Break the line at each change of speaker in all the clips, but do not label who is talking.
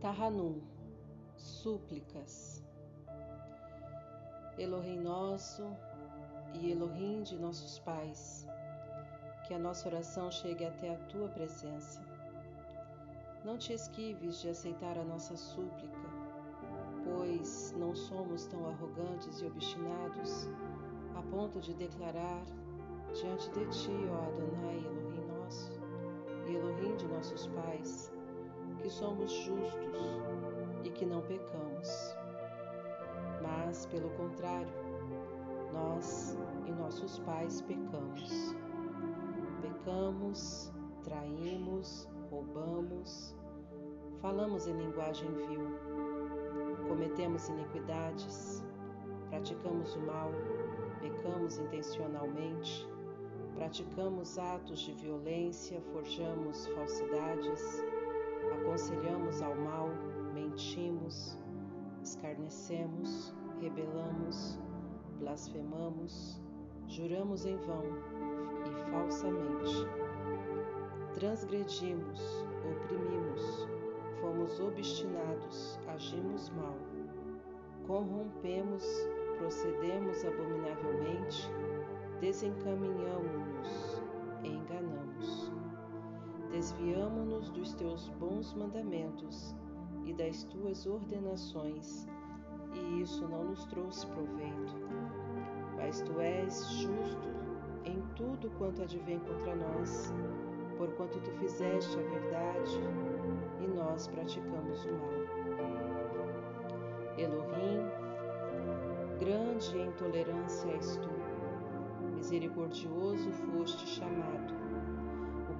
Tahanum, súplicas. Elohim nosso e Elohim de nossos pais, que a nossa oração chegue até a tua presença. Não te esquives de aceitar a nossa súplica, pois não somos tão arrogantes e obstinados a ponto de declarar diante de ti, ó Adonai, Elohim nosso e Elohim de nossos pais, que somos justos e que não pecamos. Mas, pelo contrário, nós e nossos pais pecamos. Pecamos, traímos, roubamos, falamos em linguagem vil, cometemos iniquidades, praticamos o mal, pecamos intencionalmente, praticamos atos de violência, forjamos falsidades, aconselhamos ao mal, mentimos, escarnecemos, rebelamos, blasfemamos, juramos em vão e falsamente. Transgredimos, oprimimos, fomos obstinados, agimos mal, corrompemos, procedemos abominavelmente, desencaminhamos-nos. Desviamo-nos dos teus bons mandamentos e das tuas ordenações, e isso não nos trouxe proveito. Mas tu és justo em tudo quanto advém contra nós, porquanto tu fizeste a verdade e nós praticamos o mal. Elohim, grande em tolerância és tu, misericordioso foste chamado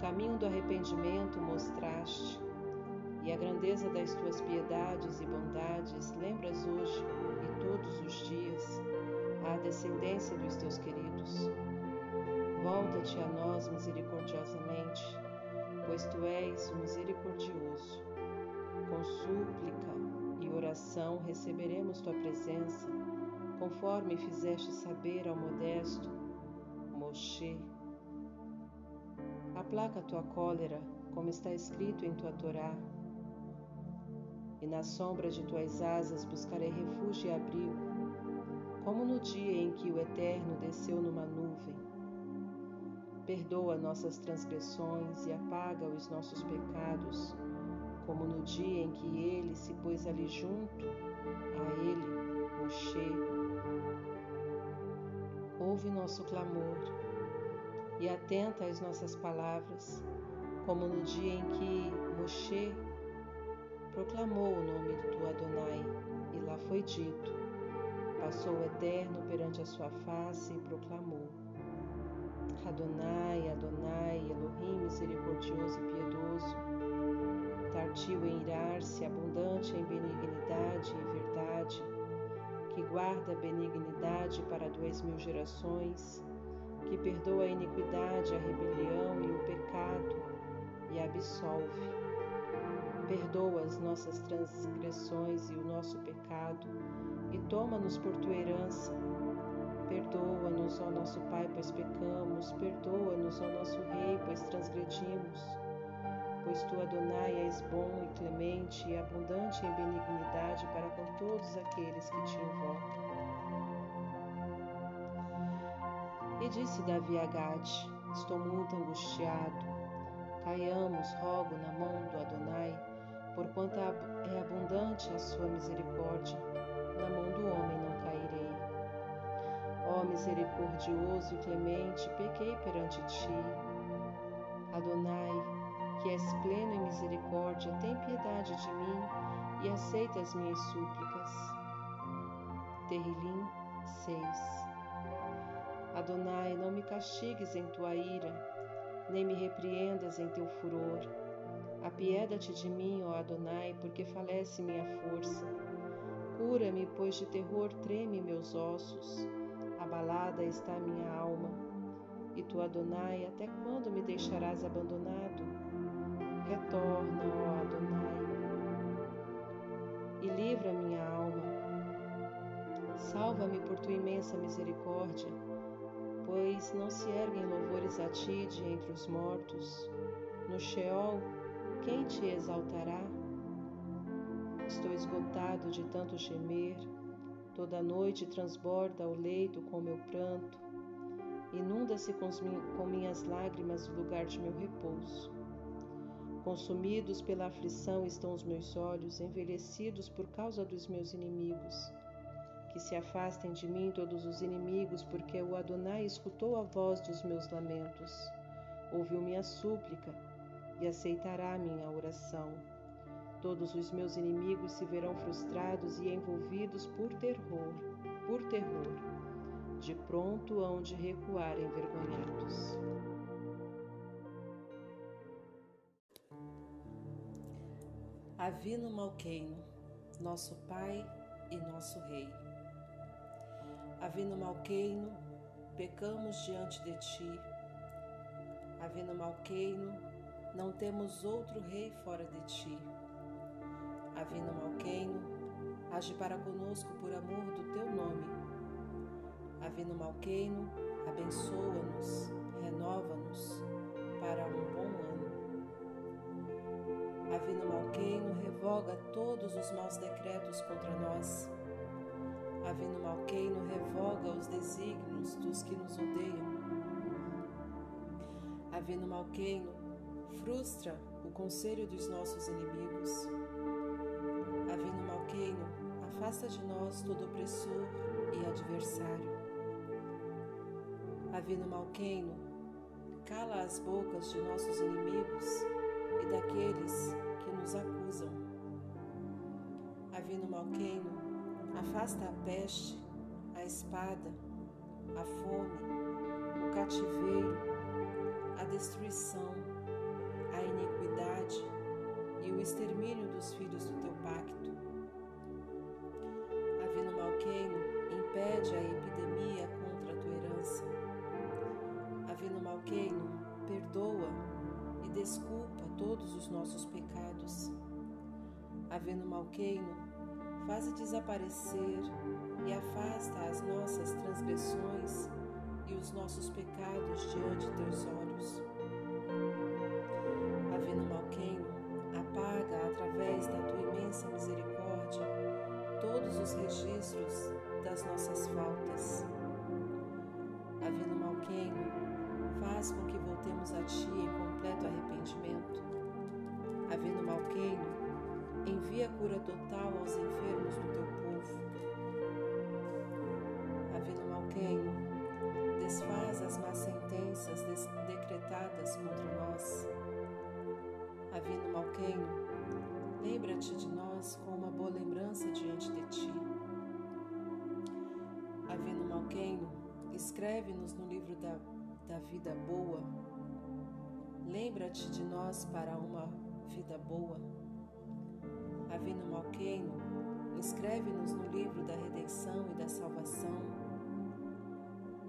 caminho do arrependimento mostraste, e a grandeza das tuas piedades e bondades lembras hoje e todos os dias à descendência dos teus queridos. Volta-te a nós misericordiosamente, pois tu és o misericordioso. Com súplica e oração receberemos tua presença, conforme fizeste saber ao modesto Moshe Aplaca tua cólera, como está escrito em tua Torá. E na sombra de tuas asas buscarei refúgio e abrigo, como no dia em que o Eterno desceu numa nuvem. Perdoa nossas transgressões e apaga os nossos pecados, como no dia em que ele se pôs ali junto a ele, Moshe. Ouve nosso clamor e atenta às nossas palavras, como no dia em que Moshe proclamou o nome do Adonai, e lá foi dito: Passou o Eterno perante a sua face e proclamou: Adonai, Adonai, Elohim misericordioso e piedoso, tardio em irar-se, abundante em benignidade e verdade, que guarda benignidade para duas mil gerações, que perdoa a iniquidade, a rebelião e o pecado e absolve. Perdoa as nossas transgressões e o nosso pecado e toma-nos por tua herança. Perdoa-nos, ó nosso Pai, pois pecamos, perdoa-nos, ó nosso Rei, pois transgredimos. Pois tu, Adonai, és bom e clemente e abundante em benignidade para com todos aqueles que te invocam. Disse Davi a Gade: Estou muito angustiado. Caiamos, rogo, na mão do Adonai, porquanto é abundante a sua misericórdia. Na mão do homem não cairei. Ó misericordioso e clemente, pequei perante ti. Adonai, que és pleno em misericórdia, tem piedade de mim e aceita as minhas súplicas. Terrilim 6 Adonai, não me castigues em tua ira, nem me repreendas em teu furor. Apieda-te de mim, ó Adonai, porque falece minha força. Cura-me, pois de terror treme meus ossos. Abalada está minha alma. E tu, Adonai, até quando me deixarás abandonado? Retorna, ó Adonai, e livra minha alma. Salva-me por tua imensa misericórdia pois não se erguem louvores a ti de entre os mortos. No Sheol, quem te exaltará? Estou esgotado de tanto gemer. Toda noite transborda o leito com meu pranto. Inunda-se com, com minhas lágrimas o lugar de meu repouso. Consumidos pela aflição estão os meus olhos, envelhecidos por causa dos meus inimigos. Que se afastem de mim todos os inimigos, porque o Adonai escutou a voz dos meus lamentos, ouviu minha súplica e aceitará minha oração. Todos os meus inimigos se verão frustrados e envolvidos por terror, por terror, de pronto hão de recuar envergonhados.
Avino Malqueino, nosso Pai e nosso Rei. Avino Malqueino, pecamos diante de ti. Avino Malqueino, não temos outro rei fora de ti. Avino Malqueino, age para conosco por amor do teu nome. Avino Malqueino, abençoa-nos, renova-nos para um bom ano. Avino Malqueino revoga todos os maus decretos contra nós. Avino Malqueino revoga os desígnios dos que nos odeiam. Avino Malqueino frustra o conselho dos nossos inimigos. Avino Malqueino afasta de nós todo opressor e adversário. Avino Malqueino cala as bocas de nossos inimigos e daqueles que nos acusam. Afasta a peste, a espada, a fome, o cativeiro, a destruição, a iniquidade e o extermínio dos filhos do teu pacto. Avino Malqueino, impede a epidemia contra a tua herança. Avino Malqueino, perdoa e desculpa todos os nossos pecados. Havendo Malqueino, faze desaparecer e afasta as nossas transgressões e os nossos pecados diante de teus olhos. Malqueino, lembra-te de nós com uma boa lembrança diante de ti. Havendo Malqueino, escreve-nos no livro da, da vida boa. Lembra-te de nós para uma vida boa. Avino Malqueino, inscreve-nos no livro da redenção e da salvação.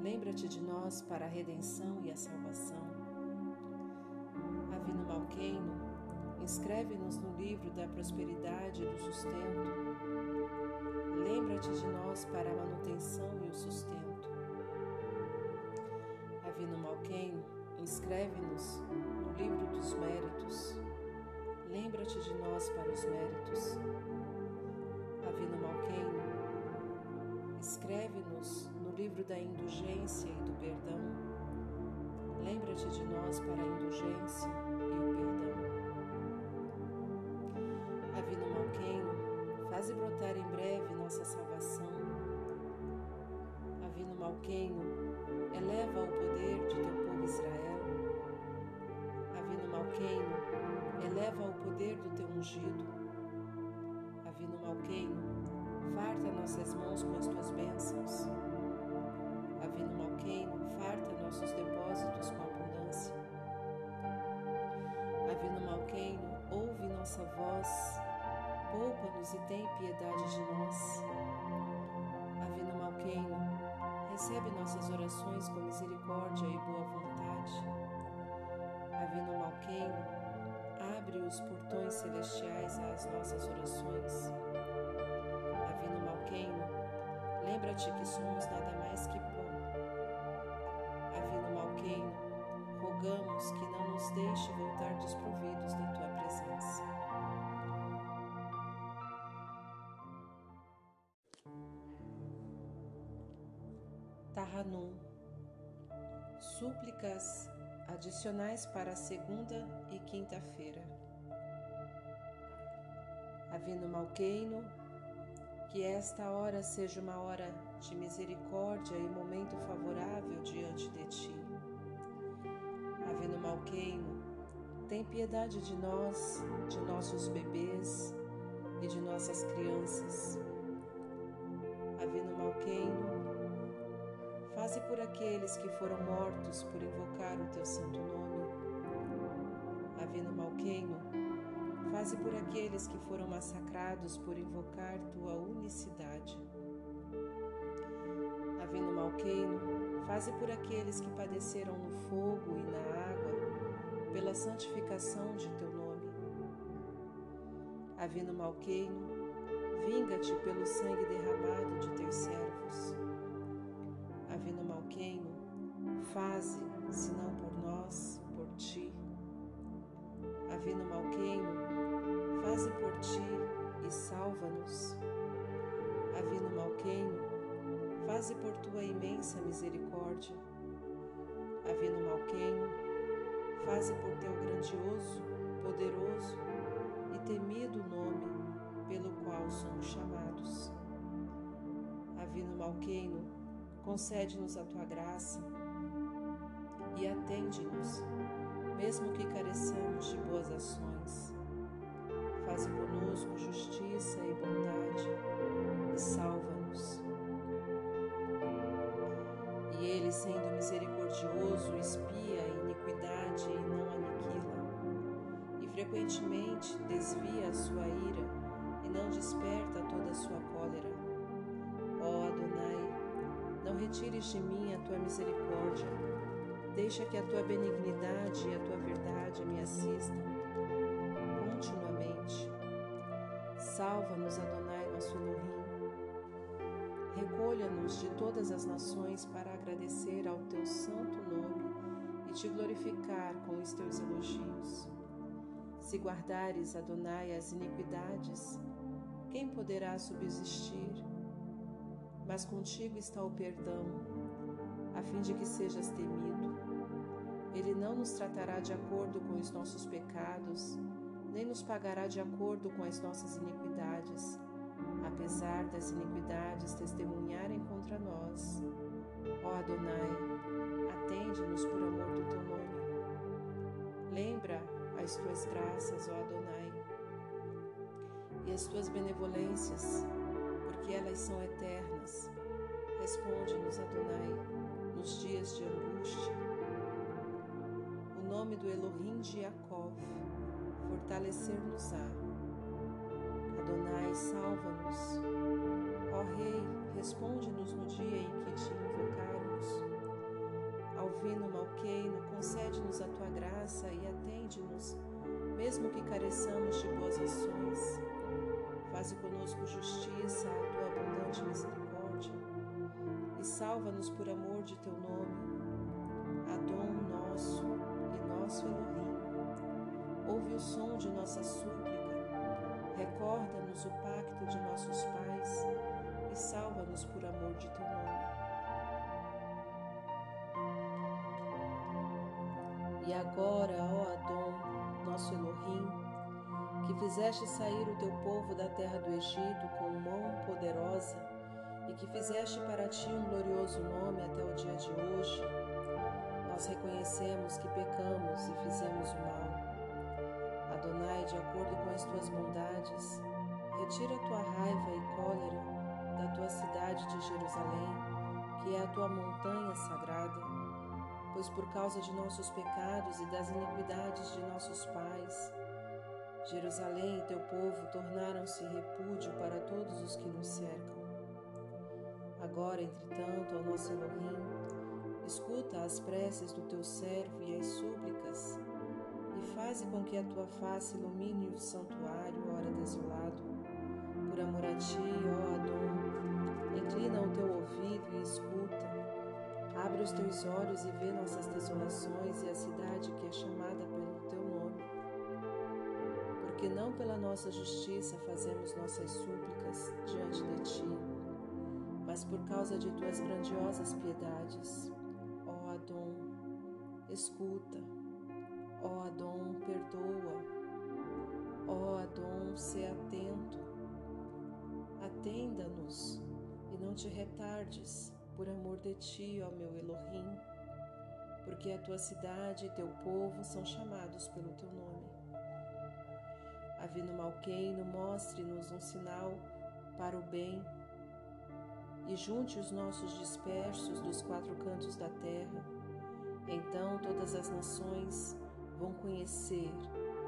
Lembra-te de nós para a redenção e a salvação. Avino Malqueino, inscreve-nos no livro da prosperidade e do sustento. Lembra-te de nós para a manutenção e o sustento. Avino Malqueino, inscreve-nos no livro dos méritos. Lembra-te de nós para os méritos. Avino Malqueino, escreve-nos no livro da indulgência e do perdão. Lembra-te de nós para a indulgência e o perdão. Faze brotar em breve nossa salvação. Avino Malqueino, eleva o poder de teu povo Israel. Avino Malqueino, eleva o poder do teu ungido. Avino Malqueino, farta nossas mãos com as tuas bênçãos. E tem piedade de nós. Avino Malqueino, recebe nossas orações com misericórdia e boa vontade. Avino Malqueino, abre os portões celestiais às nossas orações. Avino Malqueino, lembra-te que somos nada mais que pó. Avino Malqueino, rogamos que não nos deixe voltar desprovidos da tua Súplicas adicionais para segunda e quinta-feira. Avino Malqueino, que esta hora seja uma hora de misericórdia e momento favorável diante de ti. Avino Malqueino, tem piedade de nós, de nossos bebês e de nossas crianças. Avino Malqueino, Faze por aqueles que foram mortos por invocar o teu santo nome. Avino Malqueno, faze por aqueles que foram massacrados por invocar tua unicidade. Avino Malqueno, faze por aqueles que padeceram no fogo e na água pela santificação de teu nome. Avino Malqueno, vinga-te pelo sangue derramado de teus servos. Faze, se não por nós, por ti. Avino Malqueno, faze por ti e salva-nos. Avino Malqueno, faze por tua imensa misericórdia. Avino Malqueno, faze por teu grandioso, poderoso e temido nome pelo qual somos chamados. Avino Malqueno, concede-nos a tua graça e atende-nos, mesmo que careçamos de boas ações. Faze conosco justiça e bondade e salva-nos. E Ele, sendo misericordioso, espia a iniquidade e não aniquila, e frequentemente desvia a sua ira e não desperta toda a sua cólera. Ó Adonai, não retires de mim a tua misericórdia. Deixa que a tua benignidade e a tua verdade me assistam continuamente. Salva-nos, Adonai, nosso Elohim. Recolha-nos de todas as nações para agradecer ao teu santo nome e te glorificar com os teus elogios. Se guardares, Adonai, as iniquidades, quem poderá subsistir? mas contigo está o perdão, a fim de que sejas temido. Ele não nos tratará de acordo com os nossos pecados, nem nos pagará de acordo com as nossas iniquidades, apesar das iniquidades testemunharem contra nós. Ó Adonai, atende-nos por amor do teu nome. Lembra as tuas graças, ó Adonai, e as tuas benevolências porque elas são eternas. Responde-nos, Adonai, nos dias de angústia. Nome do Elohim de Jacob fortalecer-nos-á. Adonai, salva-nos. Ó Rei, responde-nos no dia em que te invocarmos. Alvino Malqueino, concede-nos a tua graça e atende-nos, mesmo que careçamos de boas ações. Faze conosco justiça à tua abundante misericórdia e salva-nos por amor de teu nome. Adão nosso nosso Elohim, ouve o som de nossa súplica, recorda-nos o pacto de nossos pais e salva-nos por amor de teu nome. E agora, ó Adão, nosso Elohim, que fizeste sair o teu povo da terra do Egito com mão poderosa e que fizeste para ti um glorioso nome até o dia de hoje, nós reconhecemos que pecamos e fizemos o mal. Adonai, de acordo com as tuas bondades, retira a tua raiva e cólera da tua cidade de Jerusalém, que é a tua montanha sagrada, pois por causa de nossos pecados e das iniquidades de nossos pais, Jerusalém e teu povo tornaram-se repúdio para todos os que nos cercam. Agora, entretanto, ó nosso Elohim, escuta as preces do teu servo e as súplicas, e faze com que a tua face ilumine o santuário, ora desolado. Por amor a ti, ó Adão, inclina o teu ouvido e escuta. Abre os teus olhos e vê nossas desolações e a cidade que é chamada pelo teu nome porque não pela nossa justiça fazemos nossas súplicas diante de ti, mas por causa de tuas grandiosas piedades. Escuta. Ó Adon, perdoa. Ó Adon, se atento. Atenda-nos e não te retardes, por amor de ti, ó meu Elohim, porque a tua cidade e teu povo são chamados pelo teu nome. Avino Malqueino, mostre-nos um sinal para o bem e junte os nossos dispersos dos quatro cantos da terra. Então todas as nações vão conhecer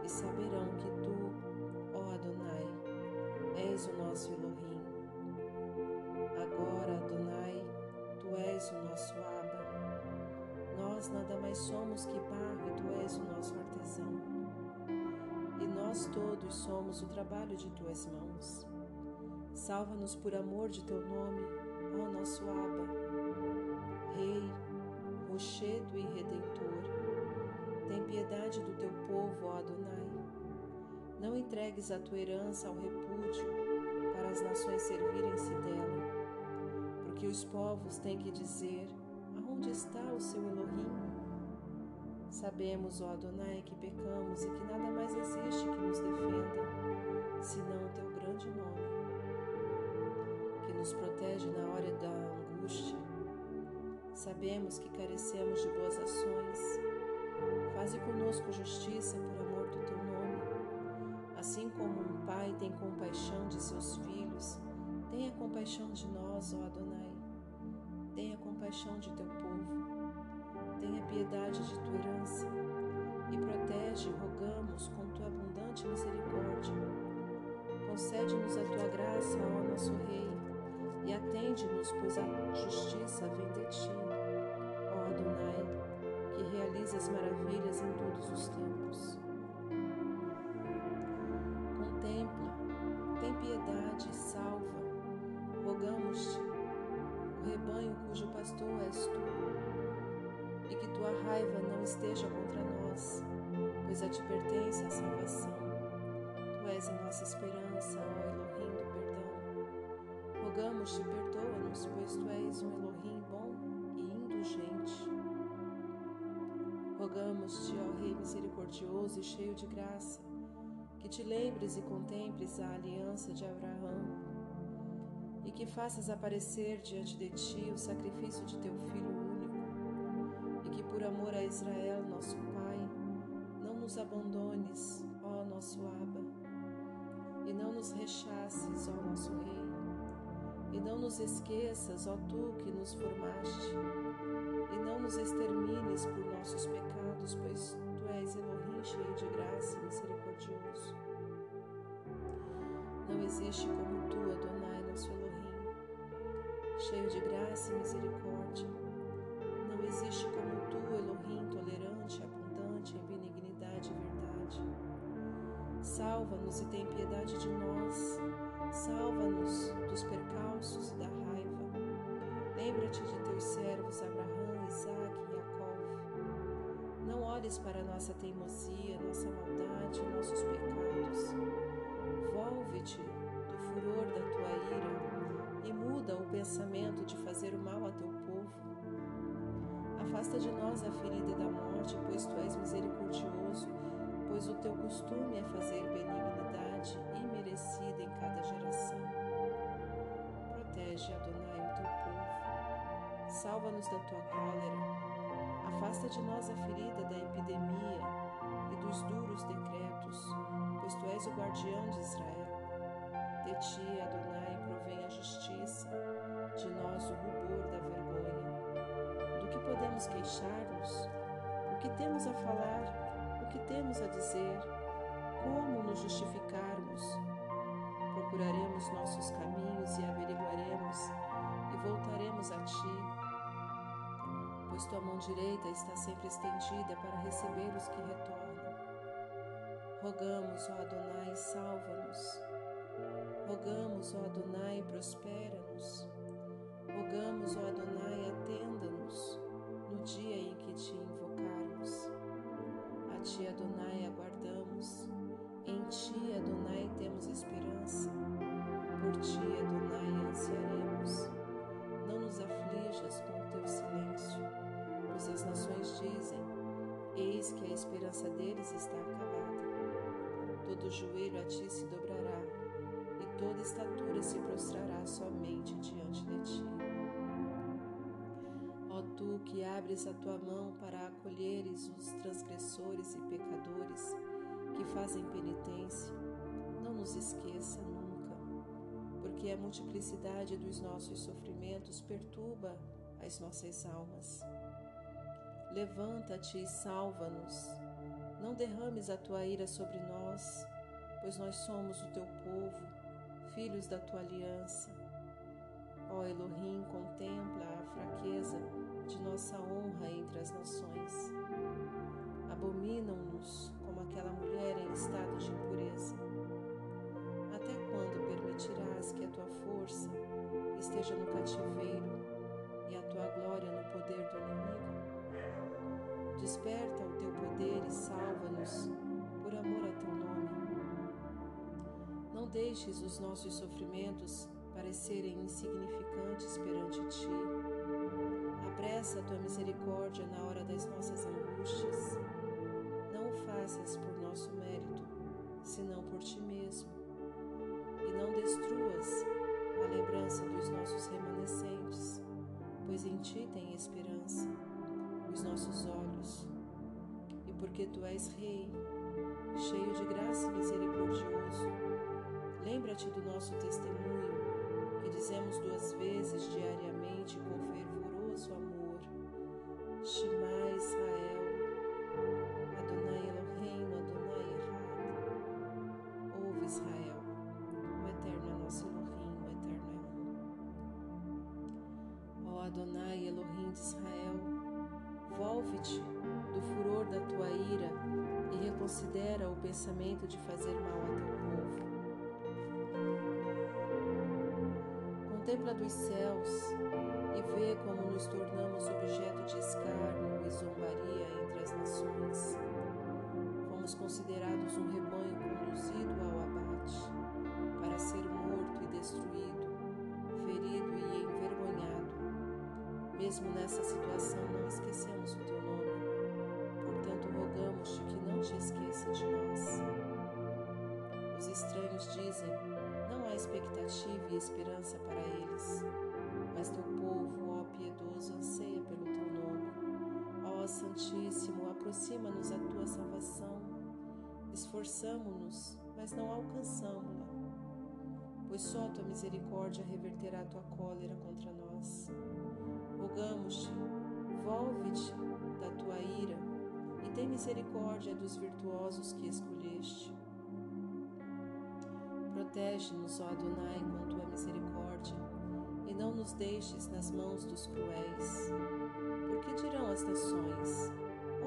e saberão que tu, ó Adonai, és o nosso Elohim. Agora, Adonai, tu és o nosso Abba. Nós nada mais somos que barro e tu és o nosso artesão. E nós todos somos o trabalho de tuas mãos. Salva-nos por amor de teu nome, ó nosso Abba, Rei, Rochedo e Redentor. Tem piedade do teu povo, ó Adonai. Não entregues a tua herança ao repúdio, para as nações servirem-se dela. Porque os povos têm que dizer: aonde está o seu Elohim? Sabemos, ó Adonai, que pecamos e que nada mais existe que nos defenda, senão o teu Sabemos que carecemos de boas ações. Faze conosco justiça por amor do teu nome. Assim como um pai tem compaixão de seus filhos, tenha compaixão de nós, ó Adonai. Tenha compaixão de teu povo. Tenha piedade de tua herança e protege, rogamos, com tua abundante misericórdia. Concede-nos a tua graça, ó nosso Rei e atende-nos, pois a justiça vem de ti, realizas maravilhas em todos os tempos. Contempla, tem piedade e salva, rogamos-te, o rebanho cujo pastor és tu, e que tua raiva não esteja contra nós, pois a ti pertence a salvação. Tu és a nossa esperança, ó Elohim do Rogamos-te, perdoa-nos, pois tu és um Elohim bom e indulgente. Rogamos-te, ó Rei misericordioso e cheio de graça, que te lembres e contemples a aliança de Abraão e que faças aparecer diante de ti o sacrifício de teu Filho único, e que por amor a Israel, nosso Pai, não nos abandones, ó nosso Abba, e não nos rechaces, ó nosso Rei e não nos esqueças, ó tu que nos formaste, nos extermines por nossos pecados, pois tu és Elohim cheio de graça e misericordioso. Não existe como tu, Adonai, nosso Elohim, cheio de graça e misericórdia. Não existe como tu, Elohim, tolerante, abundante em benignidade e verdade. Salva-nos e tem piedade de nós. Salva-nos dos percalços olhes para nossa teimosia, nossa maldade nossos pecados. Volve-te do furor da tua ira e muda o pensamento de fazer o mal a teu povo. Afasta de nós a ferida da morte, pois tu és misericordioso, pois o teu costume é fazer benignidade imerecida em cada geração. Protege, Adonai, o teu povo. Salva-nos da tua cólera. Afasta de nós a ferida da epidemia e dos duros decretos, pois tu és o guardião de Israel. De ti, Adonai, provém a justiça, de nós o rubor da vergonha. Do que podemos queixar-nos? O que temos a falar? O que temos a dizer? Como nos justificarmos? procuraremos nossos caminhos e averiguaremos e voltaremos a ti, pois tua mão direita está sempre estendida para receber os que retornam. Rogamos, ó Adonai, salva-nos. Rogamos, ó Adonai, prospera-nos. Rogamos, ó Adonai, atenda-nos no dia em que te invocarmos. A ti, Adonai, aguardamos. Em ti, Adonai, temos esperança. Por ti, Adonai, ansiaremos. que a esperança deles está acabada. Todo joelho a ti se dobrará, e toda estatura se prostrará somente diante de ti. Ó tu que abres a tua mão para acolheres os transgressores e pecadores que fazem penitência, não nos esqueça nunca, porque a multiplicidade dos nossos sofrimentos perturba as nossas almas Levanta-te e salva-nos. Não derrames a tua ira sobre nós, pois nós somos o teu povo, filhos da tua aliança. Ó Elohim, contempla a fraqueza de nossa honra entre as nações. Abominam-nos como aquela mulher em estado de impureza. Até quando permitirás que a tua força esteja no cativeiro Desperta o teu poder e salva-nos por amor a teu nome. Não deixes os nossos sofrimentos parecerem insignificantes perante ti. Apressa a tua misericórdia na hora das nossas angústias. Não o faças por nosso mérito, senão por ti mesmo. E não destruas a lembrança dos nossos remanescentes, pois em ti tem esperança os nossos olhos. E porque tu és Rei, cheio de graça e misericordioso, lembra-te do nosso testemunho, que dizemos duas vezes diariamente com fervoroso amor. Shema Israel, Adonai Eloheinu, Adonai Errad. Ouve Israel, o Eterno é nosso Elohim, o Eterno é um. Ó Adonai Elohim de Israel, Volve-te do furor da tua ira e reconsidera o pensamento de fazer mal a teu povo. Contempla dos céus e vê como nos tornamos objeto de escárnio e zombaria entre as nações. Fomos considerados um Mesmo nessa situação, não esquecemos o teu nome. Portanto, rogamos-te que não te esqueça de nós. Os estranhos dizem: não há expectativa e esperança para eles. Mas teu povo, ó piedoso, anseia pelo teu nome. Ó Santíssimo, aproxima-nos a tua salvação. Esforçamo-nos, mas não alcançamo-la. Pois só tua misericórdia reverterá a tua cólera contra nós. Rogamos-te, volve-te da tua ira e tem misericórdia dos virtuosos que escolheste. Protege-nos, ó Adonai, com tua misericórdia, e não nos deixes nas mãos dos cruéis. Porque dirão as nações: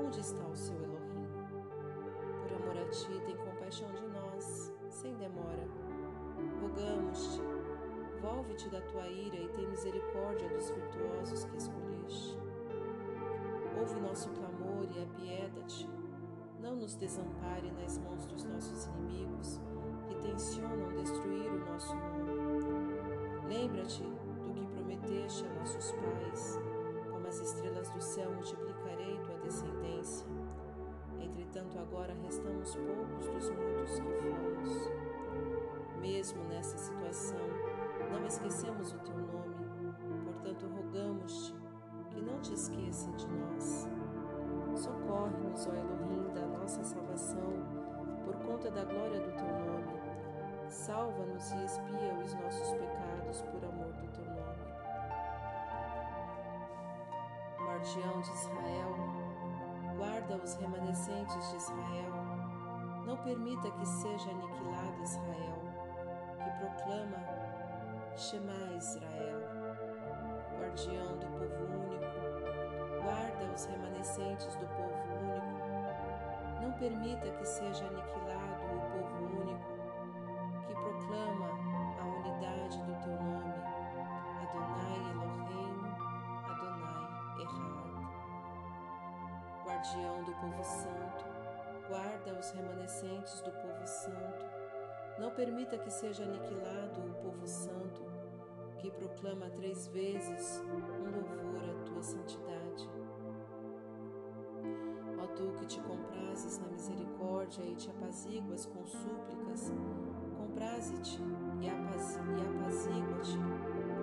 Onde está o seu Elohim? Volve-te da tua ira e tem misericórdia dos virtuosos que escolheste. Ouve nosso clamor e apieda-te. Não nos desampare nas mãos dos nossos inimigos que tensionam destruir o nosso nome. Lembra-te do que prometeste a nossos pais, como as estrelas do céu multiplicarei tua descendência. Entretanto, agora restamos poucos dos muitos que fomos. Mesmo nessa situação, não esquecemos o teu nome, portanto, rogamos-te que não te esqueça de nós. Socorre-nos, ó Elohim, da nossa salvação, por conta da glória do teu nome. Salva-nos e expia os nossos pecados por amor do teu nome. Guardião de Israel, guarda os remanescentes de Israel. Não permita que seja aniquilado Israel, que proclama Shema Israel. Guardião do povo único, guarda os remanescentes do povo único. Não permita que seja aniquilado o povo único, que proclama a unidade do teu nome, Adonai Eloheinu, Adonai Errad. Guardião do povo santo, guarda os remanescentes do povo santo. Não permita que seja aniquilado o povo santo, que proclama três vezes um louvor à tua santidade. Ó Tu que te comprases na misericórdia e te apaziguas com súplicas, compraze-te e apazigua-te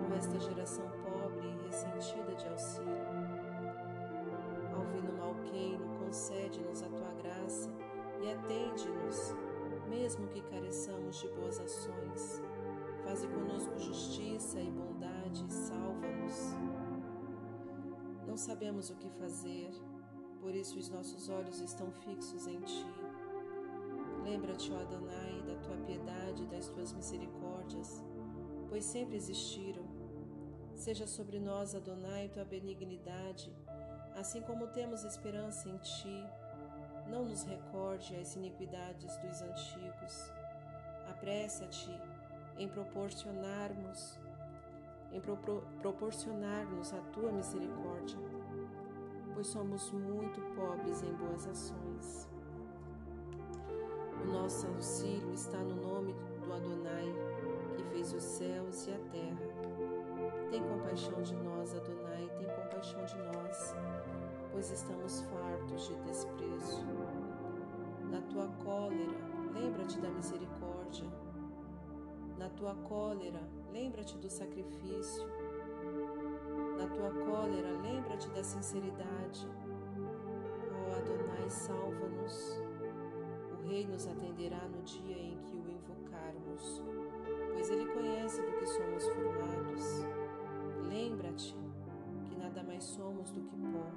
com esta geração pobre e ressentida de auxílio. De boas ações. Faze conosco justiça e bondade, salva-nos. Não sabemos o que fazer, por isso os nossos olhos estão fixos em Ti. Lembra-te, ó Adonai, da Tua piedade e das Tuas misericórdias, pois sempre existiram. Seja sobre nós, Adonai, Tua benignidade, assim como temos esperança em Ti. Não nos recorde as iniquidades dos antigos. Apressa-te em proporcionarmos em propor proporcionar-nos a tua misericórdia, pois somos muito pobres em boas ações. O nosso auxílio está no nome do Adonai, que fez os céus e a terra. Tem compaixão de nós, Adonai, tem compaixão de nós, pois estamos fartos de desprezo. Na tua cólera, lembra-te da misericórdia na tua cólera, lembra-te do sacrifício. Na tua cólera, lembra-te da sinceridade. Ó oh, Adonai, salva-nos. O Rei nos atenderá no dia em que o invocarmos, pois ele conhece do que somos formados. Lembra-te que nada mais somos do que pó.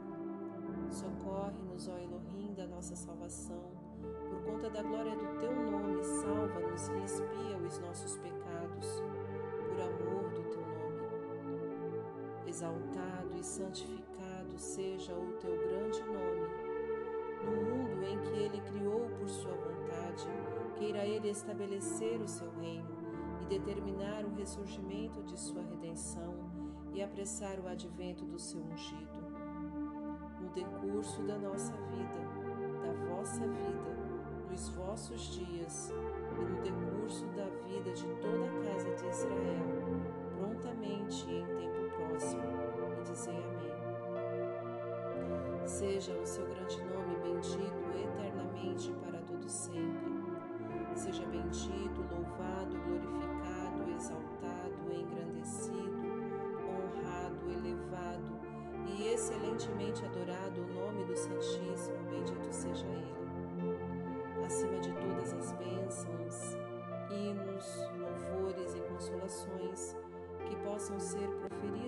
Socorre-nos, ó Elohim, da nossa salvação. Por conta da glória do teu nome, salva-nos e expia os nossos pecados por amor do teu nome. Exaltado e santificado seja o teu grande nome. No mundo em que ele criou por sua vontade, queira ele estabelecer o seu reino e determinar o ressurgimento de sua redenção e apressar o advento do seu ungido. No decurso da nossa vida, da vossa vida, nos vossos dias e no decurso da vida de toda a casa de Israel, prontamente e em tempo próximo, e dizei Amém. Seja o seu grande nome bendito eternamente para todo sempre. Seja bendito, louvado, glorificado, exaltado, engrandecido, excelentemente adorado o nome do Santíssimo, bendito seja Ele. Acima de todas as bênçãos, hinos, louvores e consolações que possam ser proferidos